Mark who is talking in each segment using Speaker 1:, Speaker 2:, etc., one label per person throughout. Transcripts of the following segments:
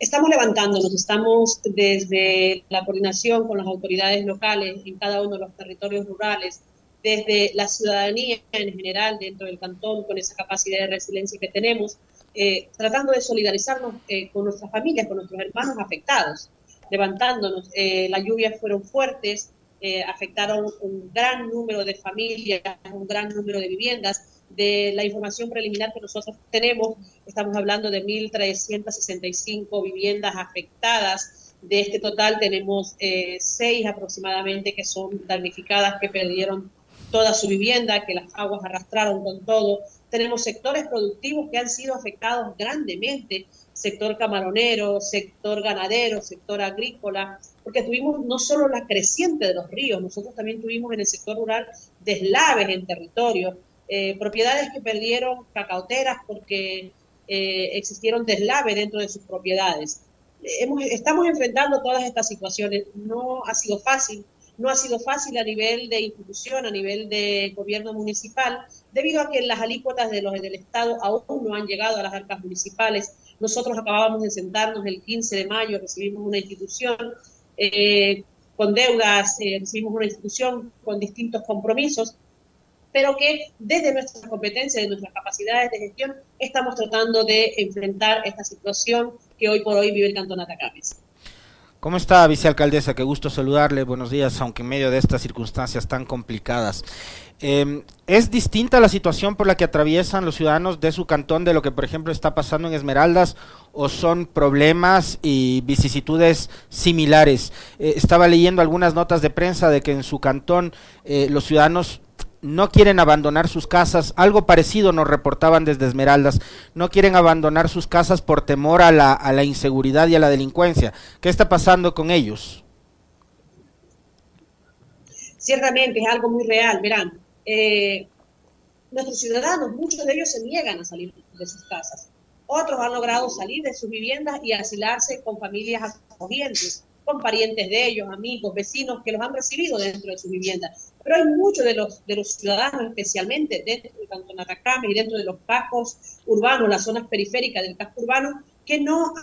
Speaker 1: Estamos levantándonos, estamos desde la coordinación con las autoridades locales en cada uno de los territorios rurales, desde la ciudadanía en general dentro del cantón, con esa capacidad de resiliencia que tenemos, eh, tratando de solidarizarnos eh, con nuestras familias, con nuestros hermanos afectados, levantándonos. Eh, las lluvias fueron fuertes, afectaron un gran número de familias, un gran número de viviendas de la información preliminar que nosotros tenemos, estamos hablando de 1.365 viviendas afectadas. De este total tenemos eh, seis aproximadamente que son damnificadas, que perdieron toda su vivienda, que las aguas arrastraron con todo. Tenemos sectores productivos que han sido afectados grandemente, sector camaronero, sector ganadero, sector agrícola, porque tuvimos no solo la creciente de los ríos, nosotros también tuvimos en el sector rural deslaves en territorio, eh, propiedades que perdieron cacauteras porque eh, existieron deslaves dentro de sus propiedades. estamos enfrentando todas estas situaciones. No ha sido fácil, no ha sido fácil a nivel de institución, a nivel de gobierno municipal, debido a que las alícuotas de los del Estado aún no han llegado a las arcas municipales. Nosotros acabábamos de sentarnos el 15 de mayo, recibimos una institución eh, con deudas, recibimos una institución con distintos compromisos pero que desde nuestras competencias, de nuestras capacidades de gestión, estamos tratando de enfrentar esta situación que hoy por hoy vive el Cantón Atacames.
Speaker 2: ¿Cómo está, vicealcaldesa? Qué gusto saludarle. Buenos días, aunque en medio de estas circunstancias tan complicadas. Em, ¿Es distinta la situación por la que atraviesan los ciudadanos de su cantón de lo que, por ejemplo, está pasando en Esmeraldas o son problemas y vicisitudes similares? Eh, estaba leyendo algunas notas de prensa de que en su cantón eh, los ciudadanos no quieren abandonar sus casas, algo parecido nos reportaban desde Esmeraldas, no quieren abandonar sus casas por temor a la, a la inseguridad y a la delincuencia. ¿Qué está pasando con ellos?
Speaker 1: Ciertamente es algo muy real, verán. Eh, nuestros ciudadanos, muchos de ellos se niegan a salir de sus casas. Otros han logrado salir de sus viviendas y asilarse con familias acogientes con parientes de ellos, amigos, vecinos que los han recibido dentro de su vivienda. Pero hay muchos de los, de los ciudadanos, especialmente dentro del Cantón Atacama y dentro de los cascos urbanos, las zonas periféricas del casco urbano, que no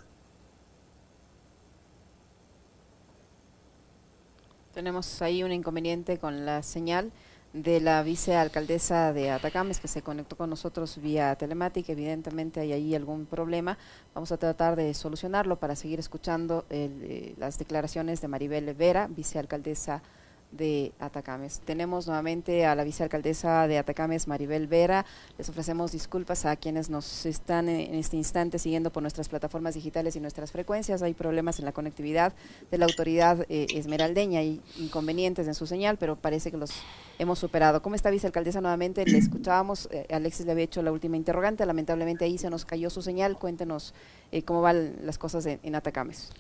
Speaker 3: Tenemos ahí un inconveniente con la señal de la vicealcaldesa de Atacames que se conectó con nosotros vía telemática. Evidentemente hay ahí algún problema. Vamos a tratar de solucionarlo para seguir escuchando eh, las declaraciones de Maribel Vera, vicealcaldesa de Atacames. Tenemos nuevamente a la vicealcaldesa de Atacames, Maribel Vera. Les ofrecemos disculpas a quienes nos están en este instante siguiendo por nuestras plataformas digitales y nuestras frecuencias. Hay problemas en la conectividad de la autoridad eh, esmeraldeña y inconvenientes en su señal, pero parece que los hemos superado. ¿Cómo está, vicealcaldesa? Nuevamente le escuchábamos. Eh, Alexis le había hecho la última interrogante. Lamentablemente ahí se nos cayó su señal. Cuéntenos eh, cómo van las cosas en Atacames.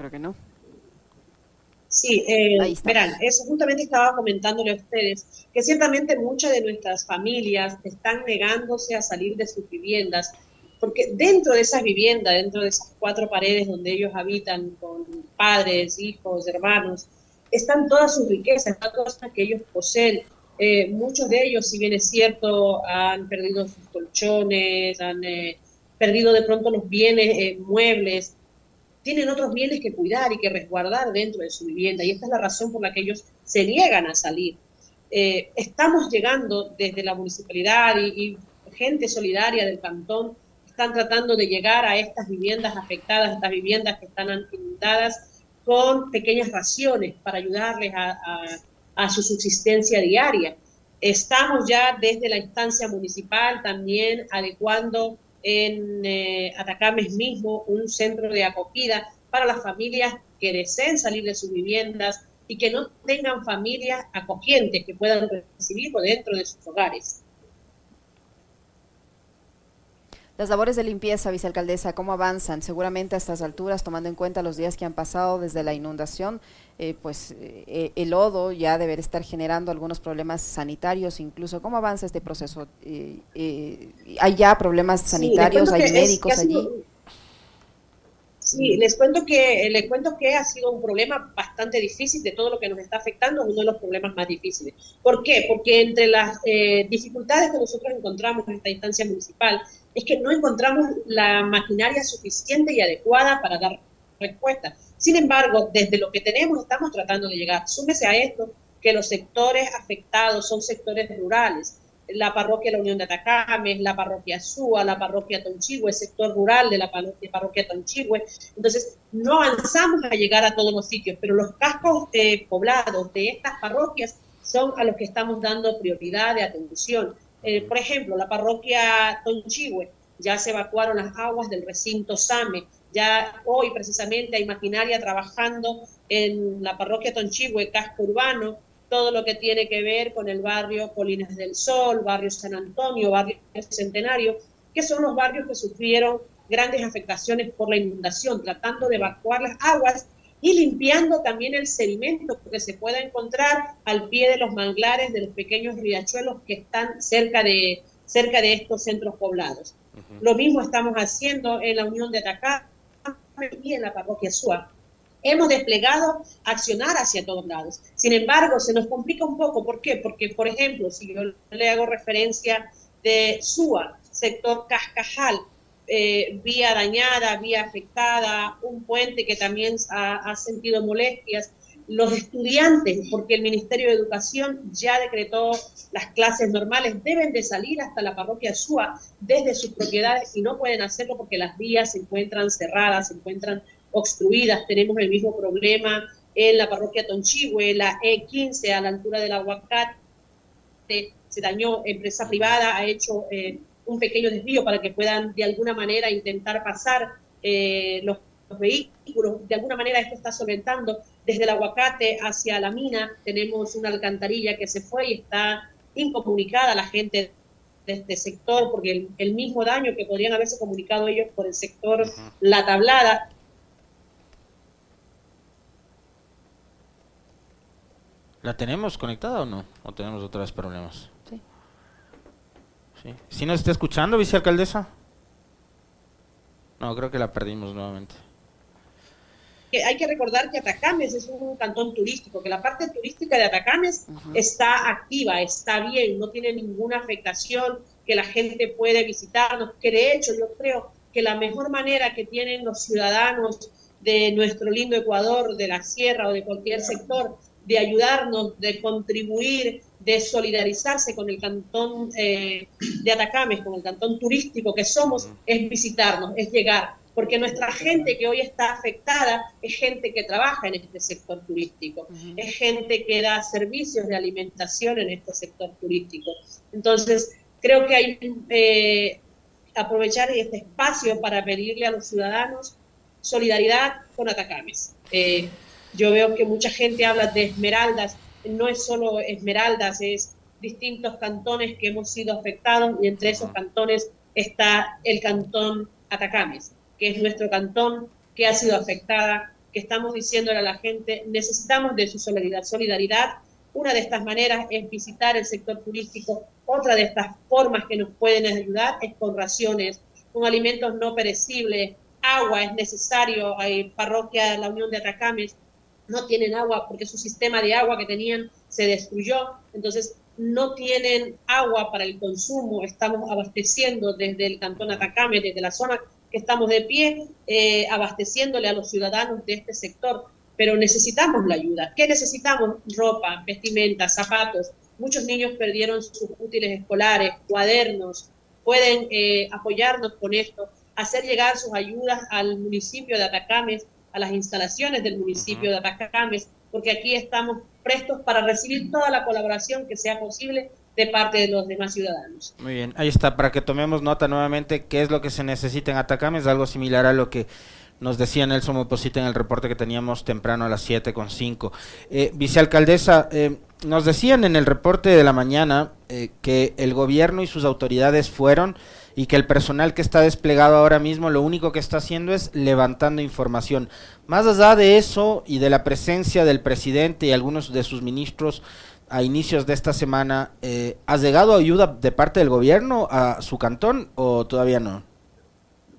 Speaker 3: Creo que no.
Speaker 1: Sí, eh, verán, eso justamente estaba comentándole a ustedes, que ciertamente muchas de nuestras familias están negándose a salir de sus viviendas, porque dentro de esas viviendas, dentro de esas cuatro paredes donde ellos habitan con padres, hijos, hermanos, están todas sus riquezas, todas las que ellos poseen. Eh, muchos de ellos, si bien es cierto, han perdido sus colchones, han eh, perdido de pronto los bienes eh, muebles, tienen otros bienes que cuidar y que resguardar dentro de su vivienda. Y esta es la razón por la que ellos se niegan a salir. Eh, estamos llegando desde la municipalidad y, gente solidaria del cantón están tratando de llegar a estas viviendas afectadas, estas viviendas que están inundadas, con pequeñas raciones para ayudarles a su subsistencia diaria. Estamos ya desde la instancia municipal también adecuando en eh, Atacames mismo un centro de acogida para las familias que deseen salir de sus viviendas y que no tengan familias acogientes que puedan recibirlo dentro de sus hogares.
Speaker 3: Las labores de limpieza, vicealcaldesa, ¿cómo avanzan? Seguramente a estas alturas, tomando en cuenta los días que han pasado desde la inundación, eh, pues eh, el lodo ya debe estar generando algunos problemas sanitarios incluso. ¿Cómo avanza este proceso? Eh, ¿Hay ya problemas sanitarios? ¿Hay médicos allí?
Speaker 1: Sí, les cuento que les cuento que ha sido un problema bastante difícil de todo lo que nos está afectando, uno de los problemas más difíciles. ¿Por qué? Porque entre las eh, dificultades que nosotros encontramos en esta instancia municipal es que no encontramos la maquinaria suficiente y adecuada para dar respuesta. Sin embargo, desde lo que tenemos estamos tratando de llegar. Súmese a esto que los sectores afectados son sectores rurales la parroquia la Unión de Atacames, la parroquia Súa, la parroquia Tonchigüe, el sector rural de la parroquia Tonchigüe. Entonces, no avanzamos a llegar a todos los sitios, pero los cascos eh, poblados de estas parroquias son a los que estamos dando prioridad de atención. Eh, por ejemplo, la parroquia Tonchigüe, ya se evacuaron las aguas del recinto Same, ya hoy precisamente hay maquinaria trabajando en la parroquia Tonchigüe, casco urbano, todo lo que tiene que ver con el barrio Colinas del Sol, barrio San Antonio, barrio Centenario, que son los barrios que sufrieron grandes afectaciones por la inundación, tratando de evacuar las aguas y limpiando también el sedimento que se pueda encontrar al pie de los manglares de los pequeños riachuelos que están cerca de, cerca de estos centros poblados. Lo mismo estamos haciendo en la Unión de Atacama y en la parroquia Suá hemos desplegado accionar hacia todos lados. Sin embargo, se nos complica un poco. ¿Por qué? Porque, por ejemplo, si yo le hago referencia de SUA, sector Cascajal, eh, vía dañada, vía afectada, un puente que también ha, sentido molestias, los estudiantes, porque el Ministerio de Educación ya decretó las clases normales, deben de salir hasta la parroquia SUA desde sus propiedades y no pueden hacerlo porque las vías se encuentran cerradas, se encuentran obstruidas. Tenemos el mismo problema en la parroquia Tonchihue, la E15 a la altura del aguacate, se dañó, empresa privada ha hecho eh, un pequeño desvío para que puedan de alguna manera intentar pasar eh, los, vehículos, de alguna manera esto está solventando. Desde el aguacate hacia la mina tenemos una alcantarilla que se fue y está incomunicada la gente de este sector, porque el, mismo daño que podrían haberse comunicado ellos por el sector La Tablada
Speaker 2: ¿La tenemos conectada o no? ¿O tenemos otra vez problemas?
Speaker 3: Sí.
Speaker 2: ¿Sí, ¿Sí nos está escuchando, vicealcaldesa? No, creo que la perdimos nuevamente.
Speaker 1: hay que recordar que Atacames es un cantón turístico, que la parte turística de Atacames está activa, está bien, no tiene ninguna afectación, que la gente puede visitarnos, que de hecho yo creo que la mejor manera que tienen los ciudadanos de nuestro lindo Ecuador, de la sierra o de cualquier sector, de ayudarnos, de contribuir, de solidarizarse con el cantón eh, de Atacames, con el cantón turístico que somos, es visitarnos, es llegar, porque nuestra gente que hoy está afectada es gente que trabaja en este sector turístico, es gente que da servicios de alimentación en este sector turístico. Entonces, creo que hay que eh, aprovechar este espacio para pedirle a los ciudadanos solidaridad con Atacames. Eh, yo veo que mucha gente habla de Esmeraldas, no es solo Esmeraldas, es distintos cantones que hemos sido afectados y entre esos cantones está el cantón Atacames, que es nuestro cantón que ha sido afectada, que estamos diciéndole a la gente, necesitamos de su solidaridad. solidaridad. Una de estas maneras es visitar el sector turístico, otra de estas formas que nos pueden ayudar es con raciones, con alimentos no perecibles, agua es necesario, hay parroquia de la Unión de Atacames no tienen agua porque su sistema de agua que tenían se destruyó, entonces no tienen agua para el consumo, estamos abasteciendo desde el cantón Atacame, desde la zona que estamos de pie, eh, abasteciéndole a los ciudadanos de este sector, pero necesitamos la ayuda. ¿Qué necesitamos? Ropa, vestimenta, zapatos. Muchos niños perdieron sus útiles escolares, cuadernos. Pueden eh, apoyarnos con esto, hacer llegar sus ayudas al municipio de Atacames a las instalaciones del municipio de Atacames, porque aquí estamos prestos para recibir toda la colaboración que sea posible de parte de los demás ciudadanos.
Speaker 2: Muy bien, ahí está, para que tomemos nota nuevamente qué es lo que se necesita en Atacames, algo similar a lo que nos decía Nelson Moposita en el reporte que teníamos temprano a las 7.5. Eh, vicealcaldesa, eh, nos decían en el reporte de la mañana eh, que el gobierno y sus autoridades fueron y que el personal que está desplegado ahora mismo lo único que está haciendo es levantando información. Más allá de eso y de la presencia del presidente y algunos de sus ministros a inicios de esta semana, eh, ¿has llegado ayuda de parte del gobierno a su cantón o todavía no?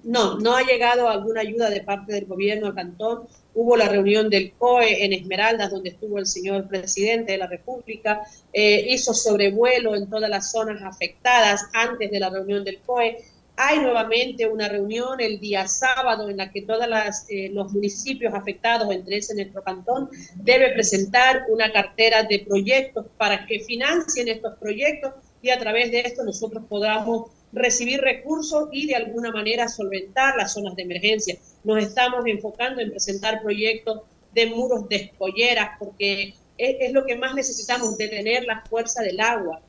Speaker 1: No, no ha llegado alguna ayuda de parte del gobierno al cantón. Hubo la reunión del COE en Esmeraldas, donde estuvo el señor presidente de la República. Eh, hizo sobrevuelo en todas las zonas afectadas antes de la reunión del COE. Hay nuevamente una reunión el día sábado en la que todos eh, los municipios afectados, entre ese nuestro cantón, debe presentar una cartera de proyectos para que financien estos proyectos y a través de esto nosotros podamos recibir recursos y de alguna manera solventar las zonas de emergencia. Nos estamos enfocando en presentar proyectos de muros de escolleras porque es, lo que más necesitamos, detener la fuerza del agua.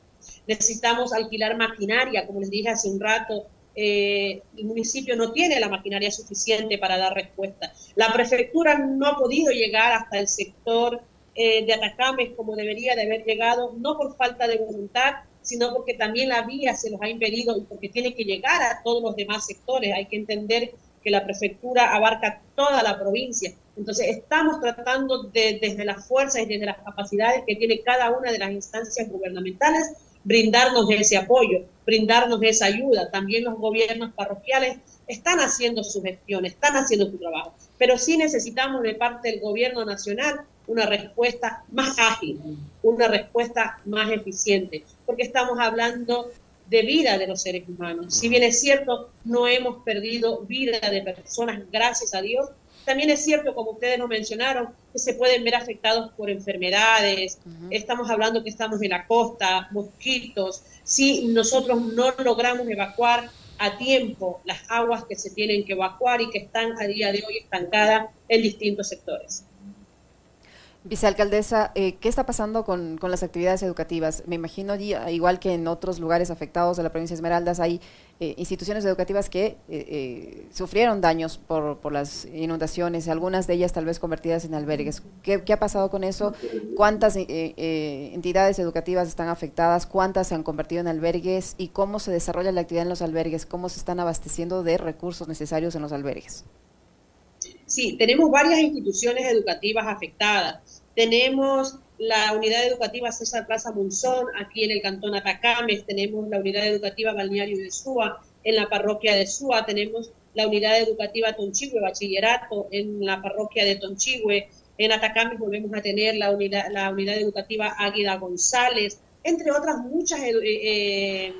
Speaker 1: Necesitamos alquilar maquinaria, como les dije hace un rato, eh, el municipio no tiene la maquinaria suficiente para dar respuesta. La prefectura no ha podido llegar hasta el sector eh, de Atacames como debería de haber llegado, no por falta de voluntad, sino porque también la vía se los ha impedido y porque tiene que llegar a todos los demás sectores. Hay que entender que la prefectura abarca toda la provincia. Entonces, estamos tratando de, desde las fuerzas y desde las capacidades que tiene cada una de las instancias gubernamentales, brindarnos ese apoyo, brindarnos esa ayuda. También los gobiernos parroquiales están haciendo su gestión, están haciendo su trabajo, pero sí necesitamos de parte del gobierno nacional una respuesta más ágil, una respuesta más eficiente, porque estamos hablando de vida de los seres humanos. Si bien es cierto, no hemos perdido vida de personas, gracias a Dios, también es cierto, como ustedes lo mencionaron, que se pueden ver afectados por enfermedades. Estamos hablando que estamos en la costa, mosquitos. Si nosotros no logramos evacuar a tiempo las aguas que se tienen que evacuar y que están a día de hoy estancadas en distintos sectores.
Speaker 3: Vicealcaldesa, eh, ¿qué está pasando con, las actividades educativas? Me imagino, igual que en otros lugares afectados de la provincia de Esmeraldas, hay eh, instituciones educativas que eh, sufrieron daños por, las inundaciones, algunas de ellas tal vez convertidas en albergues. ¿Qué, ha pasado con eso? ¿Cuántas entidades educativas están afectadas? ¿Cuántas se han convertido en albergues? ¿Y cómo se desarrolla la actividad en los albergues? ¿Cómo se están abasteciendo de recursos necesarios en los albergues?
Speaker 1: Sí, tenemos varias instituciones educativas afectadas. Tenemos la unidad educativa César Plaza Monzón, aquí en el cantón Atacames, tenemos la unidad educativa Balneario de Súa, en la parroquia de Súa, tenemos la unidad educativa Tonchigüe, bachillerato, en la parroquia de Tonchigüe, en Atacames volvemos a tener la unidad, la unidad educativa Águida González, entre otras muchas eh,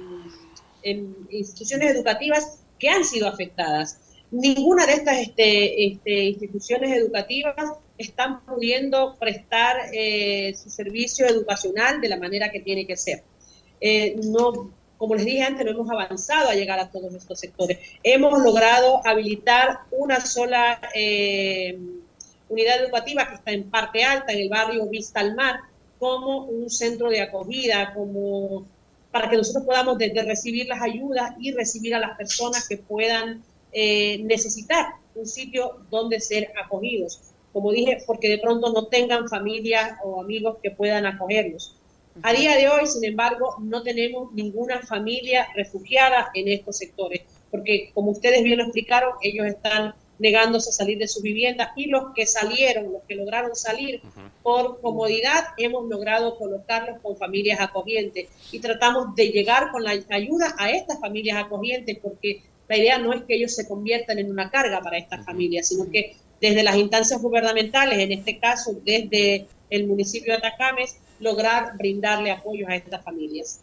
Speaker 1: eh, instituciones educativas que han sido afectadas ninguna de estas este, este, instituciones educativas están pudiendo prestar eh, su servicio educacional de la manera que tiene que ser. Eh, no, como les dije antes, no hemos avanzado a llegar a todos estos sectores. Hemos logrado habilitar una sola eh, unidad educativa que está en parte alta, en el barrio Vista al Mar, como un centro de acogida, como para que nosotros podamos recibir las ayudas y recibir a las personas que puedan eh, necesitar un sitio donde ser acogidos. Como dije, porque de pronto no tengan familia o amigos que puedan acogerlos. A día de hoy, sin embargo, no tenemos ninguna familia refugiada en estos sectores, porque como ustedes bien lo explicaron, ellos están negándose a salir de su vivienda y los que salieron, los que lograron salir por comodidad, hemos logrado colocarlos con familias acogientes y tratamos de llegar con la ayuda a estas familias acogientes porque la idea no es que ellos se conviertan en una carga para estas familias, sino que desde las instancias gubernamentales, en este caso desde el municipio de Atacames, lograr brindarle apoyo a estas familias.